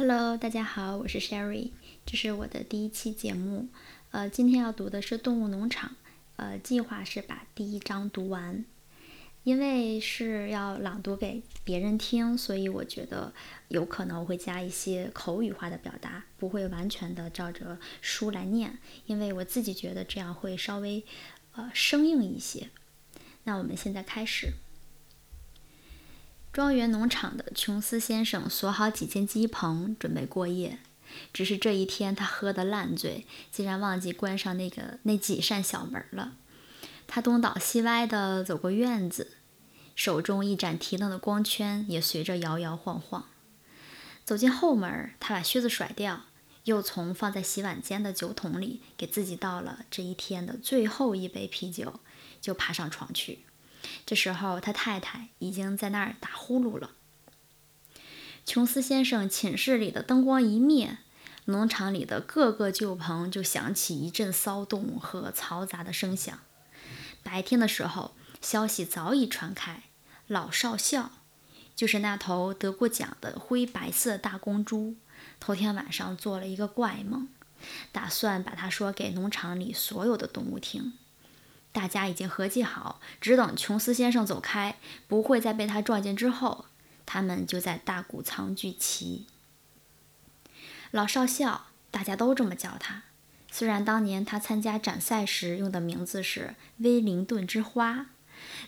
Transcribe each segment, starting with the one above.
Hello，大家好，我是 Sherry，这是我的第一期节目。呃，今天要读的是《动物农场》，呃，计划是把第一章读完。因为是要朗读给别人听，所以我觉得有可能我会加一些口语化的表达，不会完全的照着书来念，因为我自己觉得这样会稍微呃生硬一些。那我们现在开始。庄园农场的琼斯先生锁好几间鸡棚，准备过夜。只是这一天他喝得烂醉，竟然忘记关上那个那几扇小门了。他东倒西歪地走过院子，手中一盏提灯的光圈也随着摇摇晃晃。走进后门，他把靴子甩掉，又从放在洗碗间的酒桶里给自己倒了这一天的最后一杯啤酒，就爬上床去。这时候，他太太已经在那儿打呼噜了。琼斯先生寝室里的灯光一灭，农场里的各个旧棚就响起一阵骚动和嘈杂的声响。白天的时候，消息早已传开。老少校，就是那头得过奖的灰白色大公猪，头天晚上做了一个怪梦，打算把它说给农场里所有的动物听。大家已经合计好，只等琼斯先生走开，不会再被他撞见之后，他们就在大谷仓聚齐。老少校，大家都这么叫他。虽然当年他参加展赛时用的名字是威灵顿之花，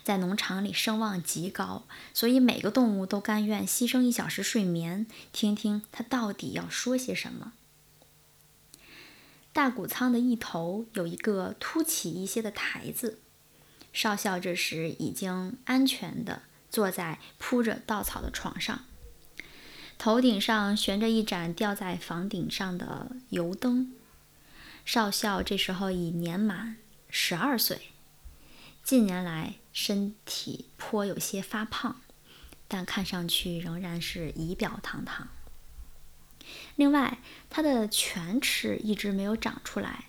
在农场里声望极高，所以每个动物都甘愿牺牲一小时睡眠，听听他到底要说些什么。大谷仓的一头有一个凸起一些的台子，少校这时已经安全地坐在铺着稻草的床上，头顶上悬着一盏吊在房顶上的油灯。少校这时候已年满十二岁，近年来身体颇有些发胖，但看上去仍然是仪表堂堂。另外，他的犬齿一直没有长出来，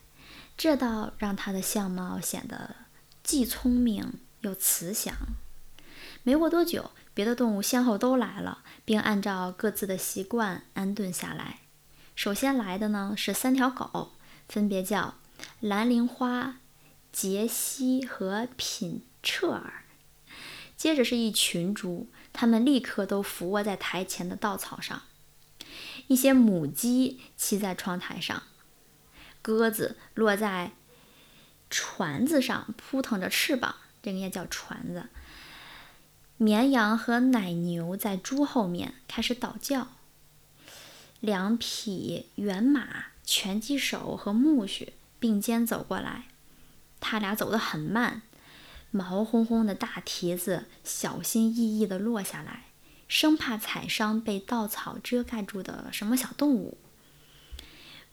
这倒让他的相貌显得既聪明又慈祥。没过多久，别的动物先后都来了，并按照各自的习惯安顿下来。首先来的呢是三条狗。分别叫蓝铃花、杰西和品彻尔。接着是一群猪，它们立刻都伏卧在台前的稻草上。一些母鸡栖在窗台上，鸽子落在船子上扑腾着翅膀，这个也叫船子。绵羊和奶牛在猪后面开始倒叫。两匹原马。拳击手和苜蓿并肩走过来，他俩走得很慢，毛烘烘的大蹄子小心翼翼地落下来，生怕踩伤被稻草遮盖住的什么小动物。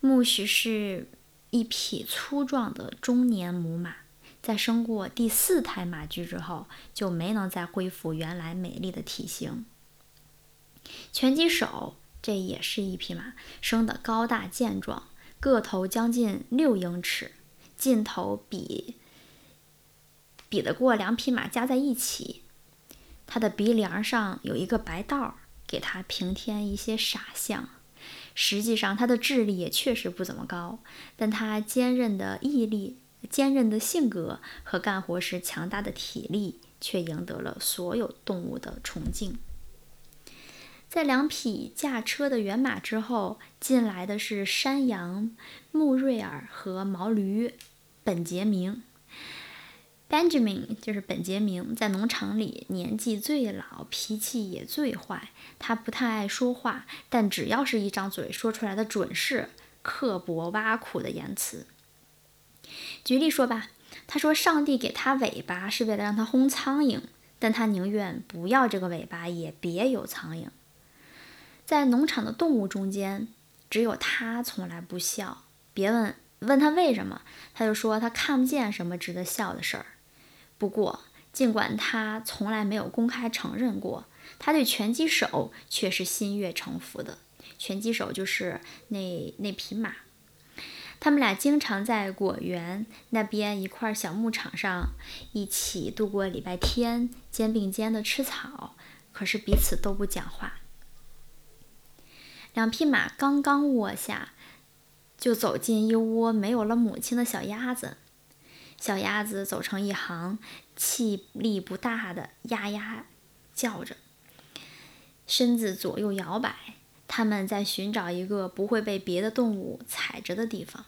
苜蓿是一匹粗壮的中年母马，在生过第四胎马驹之后，就没能再恢复原来美丽的体型。拳击手。这也是一匹马，生得高大健壮，个头将近六英尺，劲头比比得过两匹马加在一起。他的鼻梁上有一个白道，给他平添一些傻相。实际上，他的智力也确实不怎么高，但他坚韧的毅力、坚韧的性格和干活时强大的体力，却赢得了所有动物的崇敬。在两匹驾车的原马之后，进来的是山羊穆瑞尔和毛驴本杰明。Benjamin 就是本杰明，在农场里年纪最老，脾气也最坏。他不太爱说话，但只要是一张嘴，说出来的准是刻薄挖苦的言辞。举例说吧，他说上帝给他尾巴是为了让他轰苍蝇，但他宁愿不要这个尾巴，也别有苍蝇。在农场的动物中间，只有他从来不笑。别问问他为什么，他就说他看不见什么值得笑的事儿。不过，尽管他从来没有公开承认过，他对拳击手却是心悦诚服的。拳击手就是那那匹马，他们俩经常在果园那边一块小牧场上一起度过礼拜天，肩并肩的吃草，可是彼此都不讲话。两匹马刚刚卧下，就走进一窝没有了母亲的小鸭子。小鸭子走成一行，气力不大的呀呀叫着，身子左右摇摆。它们在寻找一个不会被别的动物踩着的地方。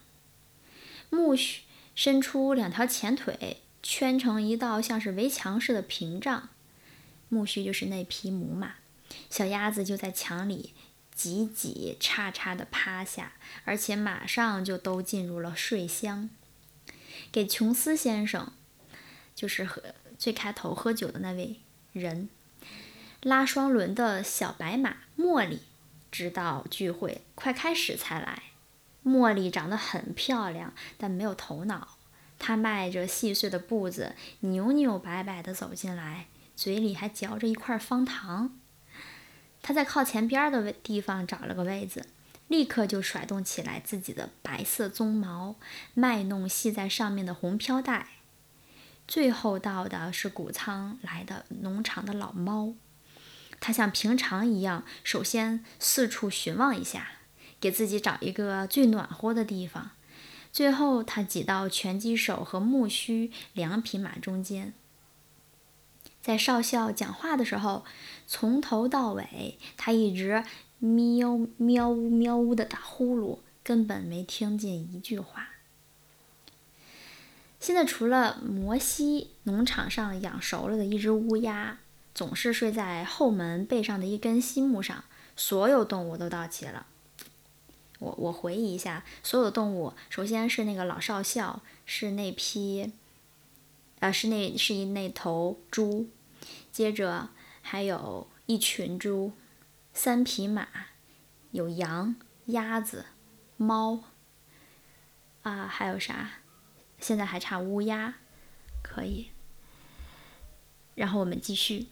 苜蓿伸出两条前腿，圈成一道像是围墙似的屏障。苜蓿就是那匹母马，小鸭子就在墙里挤挤叉叉地趴下，而且马上就都进入了睡乡。给琼斯先生，就是喝最开头喝酒的那位人，拉双轮的小白马茉莉。直到聚会快开始才来。茉莉长得很漂亮，但没有头脑。她迈着细碎的步子，扭扭摆摆地走进来，嘴里还嚼着一块方糖。她在靠前边的位地方找了个位子，立刻就甩动起来自己的白色鬃毛，卖弄系在上面的红飘带。最后到的是谷仓来的农场的老猫。它像平常一样，首先四处寻望一下，给自己找一个最暖和的地方。最后，它挤到拳击手和木须两匹马中间。在少校讲话的时候，从头到尾，他一直喵喵呜喵呜的打呼噜，根本没听见一句话。现在，除了摩西农场上养熟了的一只乌鸦。总是睡在后门背上的一根细木上。所有动物都到齐了。我我回忆一下，所有动物，首先是那个老少校，是那批，呃，是那是一那头猪，接着还有一群猪，三匹马，有羊、鸭子、猫，啊，还有啥？现在还差乌鸦，可以。然后我们继续。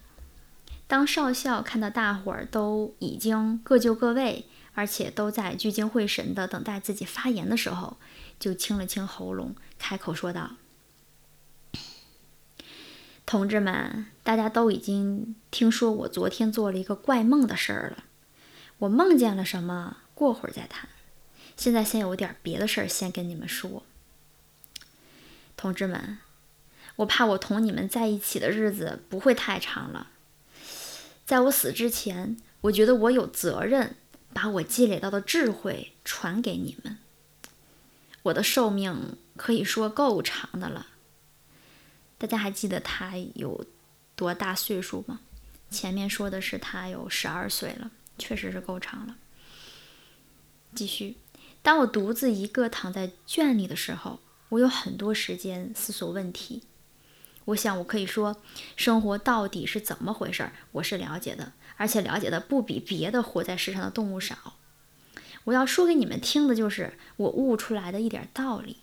当少校看到大伙儿都已经各就各位，而且都在聚精会神地等待自己发言的时候，就清了清喉咙，开口说道：“同志们，大家都已经听说我昨天做了一个怪梦的事儿了。我梦见了什么？过会儿再谈。现在先有点别的事儿先跟你们说。同志们，我怕我同你们在一起的日子不会太长了。”在我死之前，我觉得我有责任把我积累到的智慧传给你们。我的寿命可以说够长的了。大家还记得他有多大岁数吗？前面说的是他有十二岁了，确实是够长了。继续，当我独自一个躺在圈里的时候，我有很多时间思索问题。我想，我可以说，生活到底是怎么回事儿，我是了解的，而且了解的不比别的活在世上的动物少。我要说给你们听的，就是我悟出来的一点道理。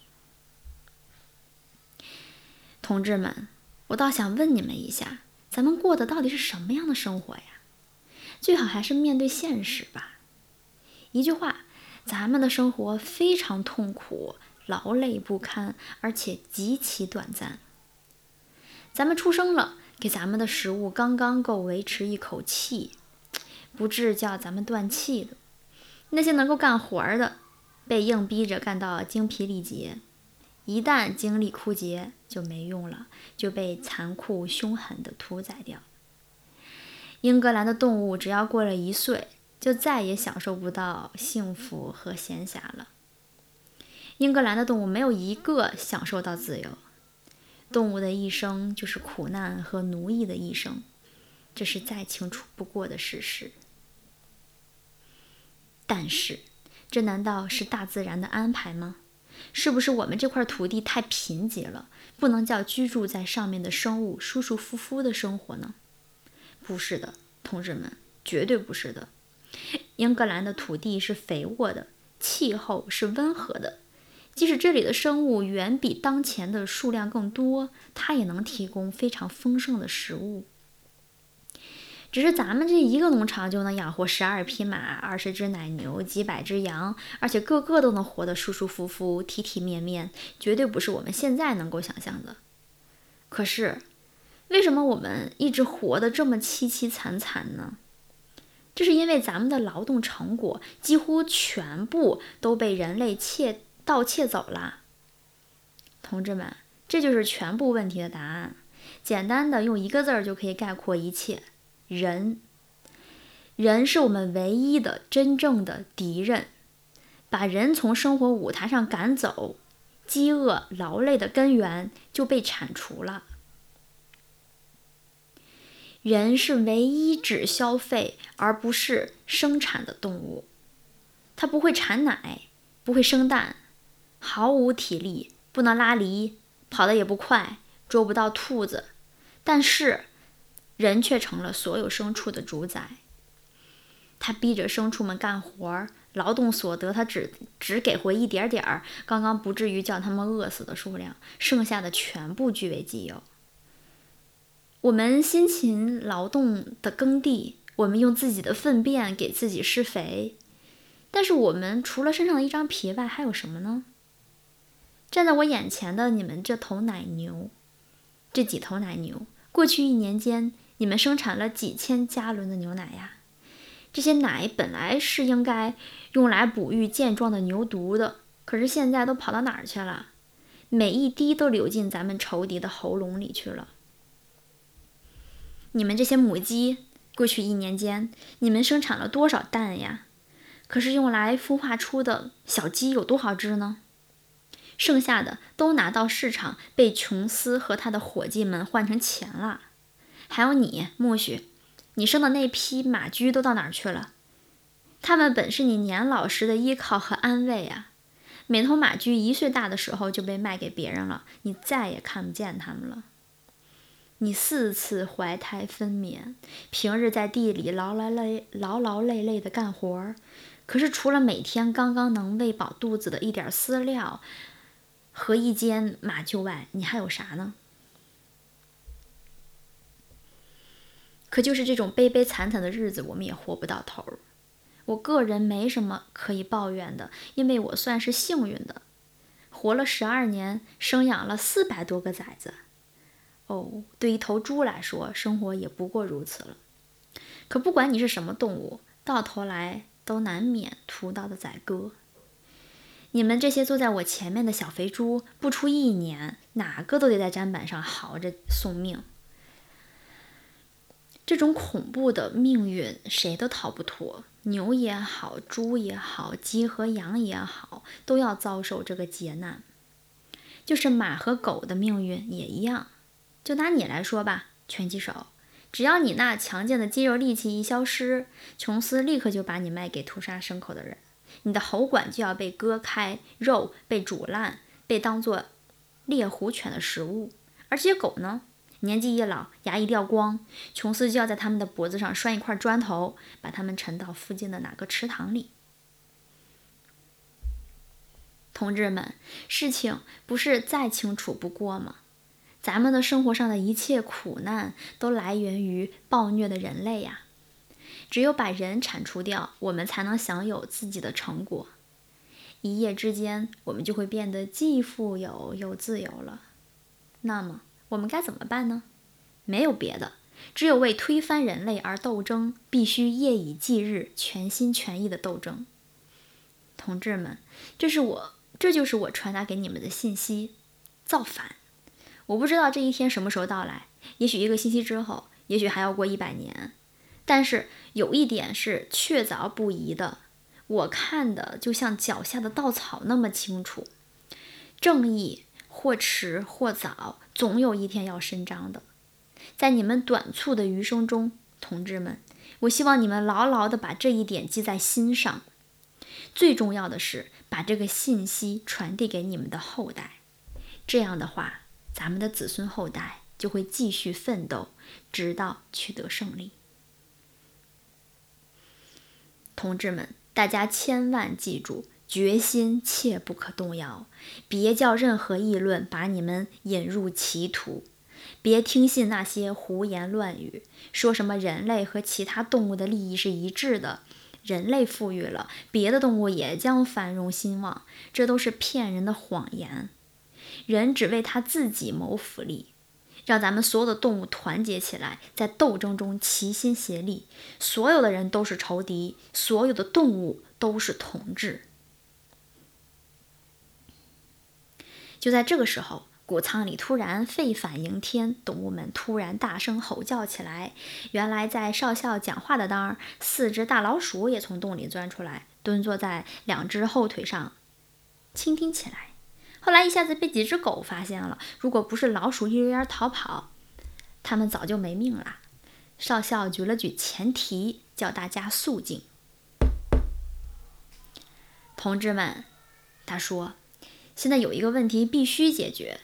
同志们，我倒想问你们一下，咱们过的到底是什么样的生活呀？最好还是面对现实吧。一句话，咱们的生活非常痛苦、劳累不堪，而且极其短暂。咱们出生了，给咱们的食物刚刚够维持一口气，不至叫咱们断气的。那些能够干活的，被硬逼着干到精疲力竭，一旦精力枯竭就没用了，就被残酷凶狠的屠宰掉。英格兰的动物只要过了一岁，就再也享受不到幸福和闲暇了。英格兰的动物没有一个享受到自由。动物的一生就是苦难和奴役的一生，这是再清楚不过的事实。但是，这难道是大自然的安排吗？是不是我们这块土地太贫瘠了，不能叫居住在上面的生物舒舒服服的生活呢？不是的，同志们，绝对不是的。英格兰的土地是肥沃的，气候是温和的。即使这里的生物远比当前的数量更多，它也能提供非常丰盛的食物。只是咱们这一个农场就能养活十二匹马、二十只奶牛、几百只羊，而且个个都能活得舒舒服服、体体面面，绝对不是我们现在能够想象的。可是，为什么我们一直活得这么凄凄惨惨呢？这是因为咱们的劳动成果几乎全部都被人类窃盗窃走了。同志们，这就是全部问题的答案。简单的用一个字儿就可以概括一切：人。人是我们唯一的真正的敌人。把人从生活舞台上赶走，饥饿、劳累的根源就被铲除了。人是唯一只消费而不是生产的动物，它不会产奶，不会生蛋，毫无体力，不能拉犁，跑得也不快，捉不到兔子。但是，人却成了所有牲畜的主宰。他逼着牲畜们干活儿，劳动所得他只只给回一点点儿，刚刚不至于叫他们饿死的数量，剩下的全部据为己有。我们辛勤劳动的耕地，我们用自己的粪便给自己施肥，但是我们除了身上的一张皮外，还有什么呢？站在我眼前的你们这头奶牛，这几头奶牛，过去一年间，你们生产了几千加仑的牛奶呀？这些奶本来是应该用来哺育健壮的牛犊的，可是现在都跑到哪儿去了？每一滴都流进咱们仇敌的喉咙里去了。你们这些母鸡，过去一年间，你们生产了多少蛋呀？可是用来孵化出的小鸡有多少只呢？剩下的都拿到市场，被琼斯和他的伙计们换成钱了。还有你，苜蓿，你生的那批马驹都到哪儿去了？他们本是你年老时的依靠和安慰啊。每头马驹一岁大的时候就被卖给别人了，你再也看不见他们了。你四次怀胎分娩，平日在地里劳劳累劳劳累累的干活儿，可是除了每天刚刚能喂饱肚子的一点饲料和一间马厩外，你还有啥呢？可就是这种悲悲惨惨的日子，我们也活不到头儿。我个人没什么可以抱怨的，因为我算是幸运的，活了十二年，生养了四百多个崽子。哦，对一头猪来说，生活也不过如此了。可不管你是什么动物，到头来都难免屠刀的宰割。你们这些坐在我前面的小肥猪，不出一年，哪个都得在砧板上嚎着送命。这种恐怖的命运，谁都逃不脱。牛也好，猪也好，鸡和羊也好，都要遭受这个劫难。就是马和狗的命运也一样。就拿你来说吧，拳击手，只要你那强健的肌肉力气一消失，琼斯立刻就把你卖给屠杀牲口的人，你的喉管就要被割开，肉被煮烂，被当作猎狐犬的食物。而且狗呢，年纪一老，牙一掉光，琼斯就要在他们的脖子上拴一块砖头，把他们沉到附近的哪个池塘里。同志们，事情不是再清楚不过吗？咱们的生活上的一切苦难都来源于暴虐的人类呀！只有把人铲除掉，我们才能享有自己的成果。一夜之间，我们就会变得既富有又自由了。那么，我们该怎么办呢？没有别的，只有为推翻人类而斗争，必须夜以继日、全心全意的斗争。同志们，这是我，这就是我传达给你们的信息：造反！我不知道这一天什么时候到来，也许一个星期之后，也许还要过一百年。但是有一点是确凿不疑的，我看的就像脚下的稻草那么清楚：正义或迟或早，总有一天要伸张的。在你们短促的余生中，同志们，我希望你们牢牢地把这一点记在心上。最重要的是，把这个信息传递给你们的后代。这样的话。咱们的子孙后代就会继续奋斗，直到取得胜利。同志们，大家千万记住，决心切不可动摇，别叫任何议论把你们引入歧途，别听信那些胡言乱语，说什么人类和其他动物的利益是一致的，人类富裕了，别的动物也将繁荣兴旺，这都是骗人的谎言。人只为他自己谋福利，让咱们所有的动物团结起来，在斗争中齐心协力。所有的人都是仇敌，所有的动物都是同志。就在这个时候，谷仓里突然沸反盈天，动物们突然大声吼叫起来。原来在少校讲话的当儿，四只大老鼠也从洞里钻出来，蹲坐在两只后腿上，倾听起来。后来一下子被几只狗发现了，如果不是老鼠一溜烟逃跑，他们早就没命了。少校举了举前蹄，叫大家肃静。同志们，他说。现在有一个问题必须解决，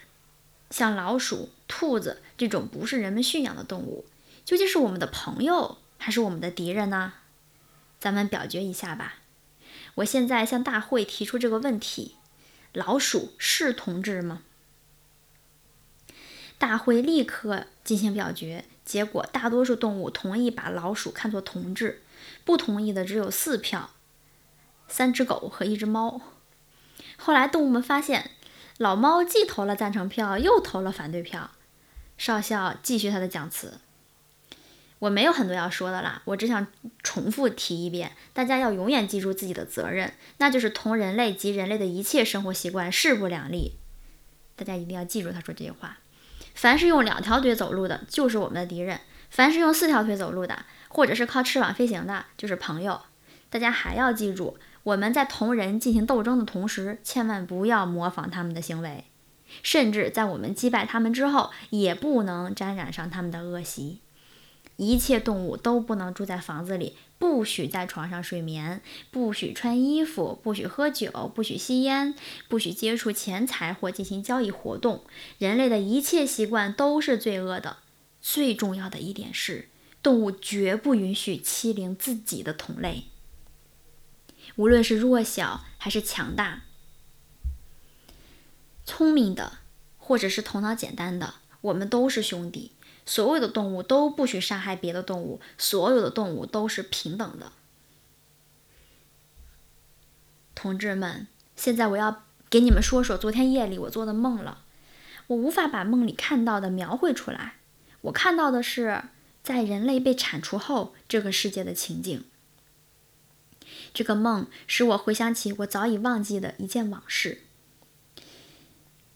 像老鼠、兔子这种不是人们驯养的动物，究竟是我们的朋友还是我们的敌人呢？咱们表决一下吧。我现在向大会提出这个问题：老鼠是同志吗？大会立刻进行表决，结果大多数动物同意把老鼠看作同志，不同意的只有四票，三只狗和一只猫。后来，动物们发现，老猫既投了赞成票，又投了反对票。少校继续他的讲词：“我没有很多要说的啦，我只想重复提一遍，大家要永远记住自己的责任，那就是同人类及人类的一切生活习惯势不两立。大家一定要记住他说这句话：凡是用两条腿走路的，就是我们的敌人；凡是用四条腿走路的，或者是靠翅膀飞行的，就是朋友。大家还要记住。”我们在同人进行斗争的同时，千万不要模仿他们的行为，甚至在我们击败他们之后，也不能沾染上他们的恶习。一切动物都不能住在房子里，不许在床上睡眠，不许穿衣服，不许喝酒，不许吸烟，不许接触钱财或进行交易活动。人类的一切习惯都是罪恶的。最重要的一点是，动物绝不允许欺凌自己的同类。无论是弱小还是强大，聪明的或者是头脑简单的，我们都是兄弟。所有的动物都不许杀害别的动物，所有的动物都是平等的。同志们，现在我要给你们说说昨天夜里我做的梦了。我无法把梦里看到的描绘出来，我看到的是在人类被铲除后这个世界的情景。这个梦使我回想起我早已忘记的一件往事。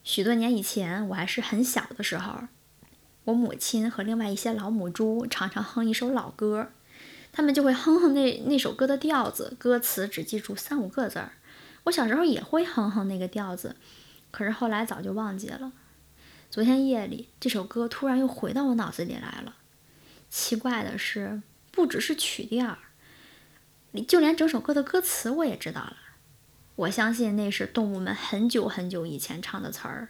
许多年以前，我还是很小的时候，我母亲和另外一些老母猪常常哼一首老歌，他们就会哼哼那那首歌的调子，歌词只记住三五个字儿。我小时候也会哼哼那个调子，可是后来早就忘记了。昨天夜里，这首歌突然又回到我脑子里来了。奇怪的是，不只是曲调。就连整首歌的歌词我也知道了，我相信那是动物们很久很久以前唱的词儿，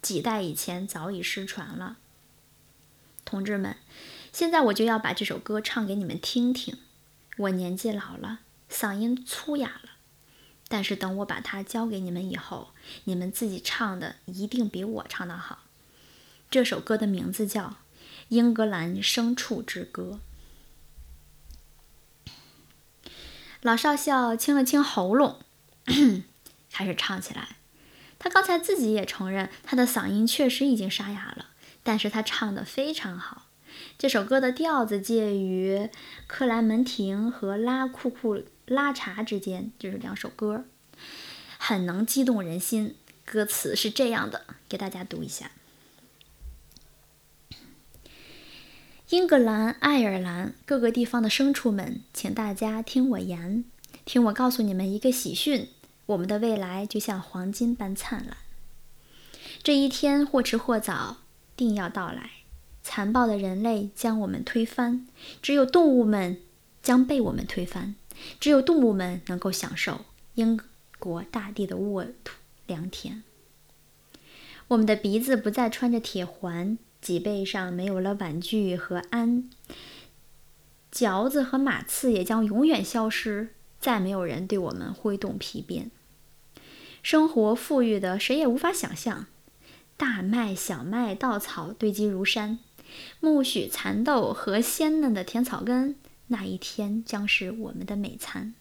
几代以前早已失传了。同志们，现在我就要把这首歌唱给你们听听。我年纪老了，嗓音粗哑了，但是等我把它交给你们以后，你们自己唱的一定比我唱的好。这首歌的名字叫《英格兰牲畜之歌》。老少校清了清喉咙，开始唱起来。他刚才自己也承认，他的嗓音确实已经沙哑了，但是他唱得非常好。这首歌的调子介于克莱门廷和拉库库拉查之间，就是两首歌，很能激动人心。歌词是这样的，给大家读一下。英格兰、爱尔兰各个地方的牲畜们，请大家听我言，听我告诉你们一个喜讯：我们的未来就像黄金般灿烂。这一天或迟或早定要到来。残暴的人类将我们推翻，只有动物们将被我们推翻。只有动物们能够享受英国大地的沃土良田。我们的鼻子不再穿着铁环。脊背上没有了婉具和鞍，嚼子和马刺也将永远消失，再没有人对我们挥动皮鞭。生活富裕的谁也无法想象，大麦、小麦、稻草堆积如山，苜蓿、蚕豆和鲜嫩的甜草根，那一天将是我们的美餐。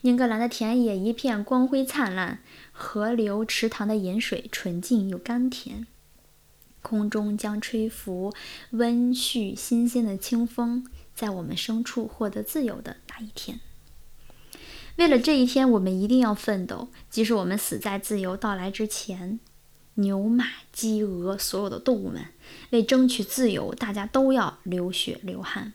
英格兰的田野一片光辉灿烂，河流、池塘的饮水纯净又甘甜。空中将吹拂温煦新鲜的清风，在我们牲畜获得自由的那一天。为了这一天，我们一定要奋斗，即使我们死在自由到来之前。牛、马、鸡、鹅，所有的动物们为争取自由，大家都要流血流汗。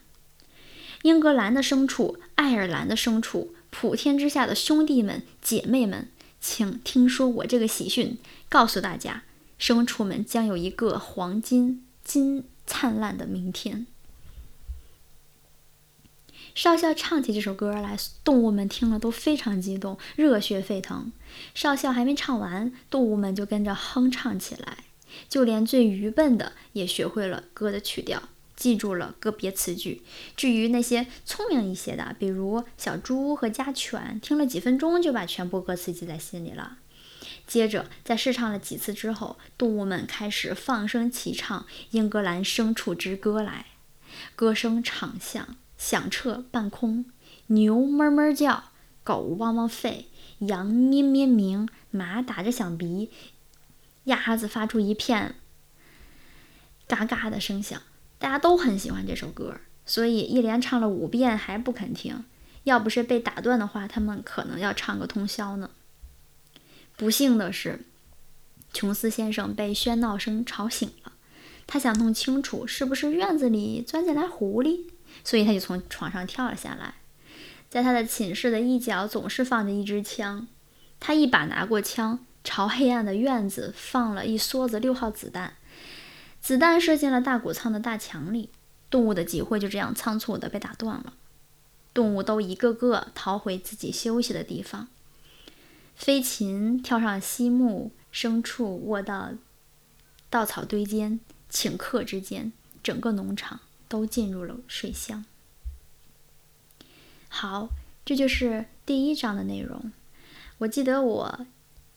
英格兰的牲畜，爱尔兰的牲畜，普天之下的兄弟们、姐妹们，请听说我这个喜讯，告诉大家，牲畜们将有一个黄金、金灿烂的明天。少校唱起这首歌来，动物们听了都非常激动，热血沸腾。少校还没唱完，动物们就跟着哼唱起来，就连最愚笨的也学会了歌的曲调，记住了个别词句。至于那些聪明一些的，比如小猪和家犬，听了几分钟就把全部歌词记在心里了。接着，在试唱了几次之后，动物们开始放声齐唱《英格兰牲畜之歌》来，歌声长响。响彻半空，牛哞哞叫，狗汪汪吠，羊咩咩鸣，马打着响鼻，鸭子发出一片嘎嘎的声响。大家都很喜欢这首歌，所以一连唱了五遍还不肯停。要不是被打断的话，他们可能要唱个通宵呢。不幸的是，琼斯先生被喧闹声吵醒了，他想弄清楚是不是院子里钻进来狐狸。所以他就从床上跳了下来，在他的寝室的一角总是放着一支枪，他一把拿过枪，朝黑暗的院子放了一梭子六号子弹，子弹射进了大谷仓的大墙里，动物的集会就这样仓促地被打断了，动物都一个个逃回自己休息的地方，飞禽跳上西木，牲畜卧到稻草堆间，顷刻之间，整个农场。都进入了水乡。好，这就是第一章的内容。我记得我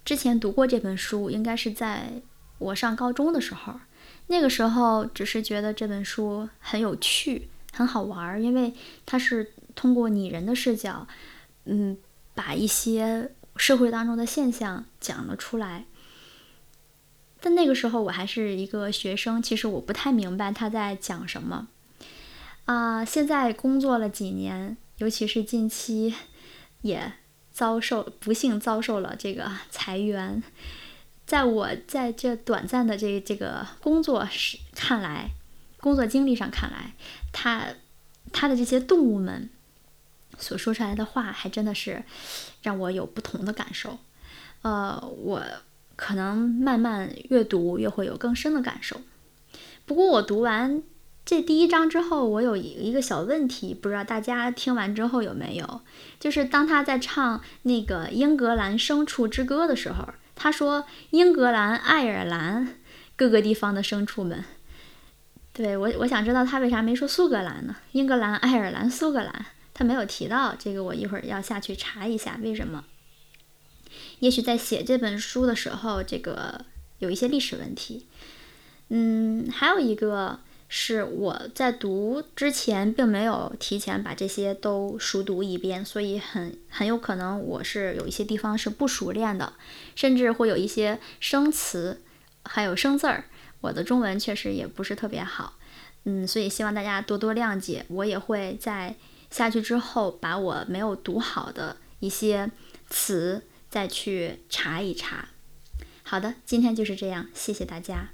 之前读过这本书，应该是在我上高中的时候。那个时候只是觉得这本书很有趣，很好玩，因为它是通过拟人的视角，嗯，把一些社会当中的现象讲了出来。但那个时候我还是一个学生，其实我不太明白他在讲什么。啊，现在工作了几年，尤其是近期，也遭受不幸遭受了这个裁员。在我在这短暂的这这个工作时看来，工作经历上看来，他他的这些动物们所说出来的话，还真的是让我有不同的感受。呃，我可能慢慢阅读越会有更深的感受。不过我读完。这第一章之后，我有一个小问题，不知道大家听完之后有没有？就是当他在唱那个英格兰牲畜之歌的时候，他说英格兰、爱尔兰各个地方的牲畜们。对我，我想知道他为啥没说苏格兰呢？英格兰、爱尔兰、苏格兰，他没有提到这个，我一会儿要下去查一下为什么。也许在写这本书的时候，这个有一些历史问题。嗯，还有一个。是我在读之前并没有提前把这些都熟读一遍，所以很很有可能我是有一些地方是不熟练的，甚至会有一些生词还有生字儿，我的中文确实也不是特别好，嗯，所以希望大家多多谅解。我也会在下去之后把我没有读好的一些词再去查一查。好的，今天就是这样，谢谢大家。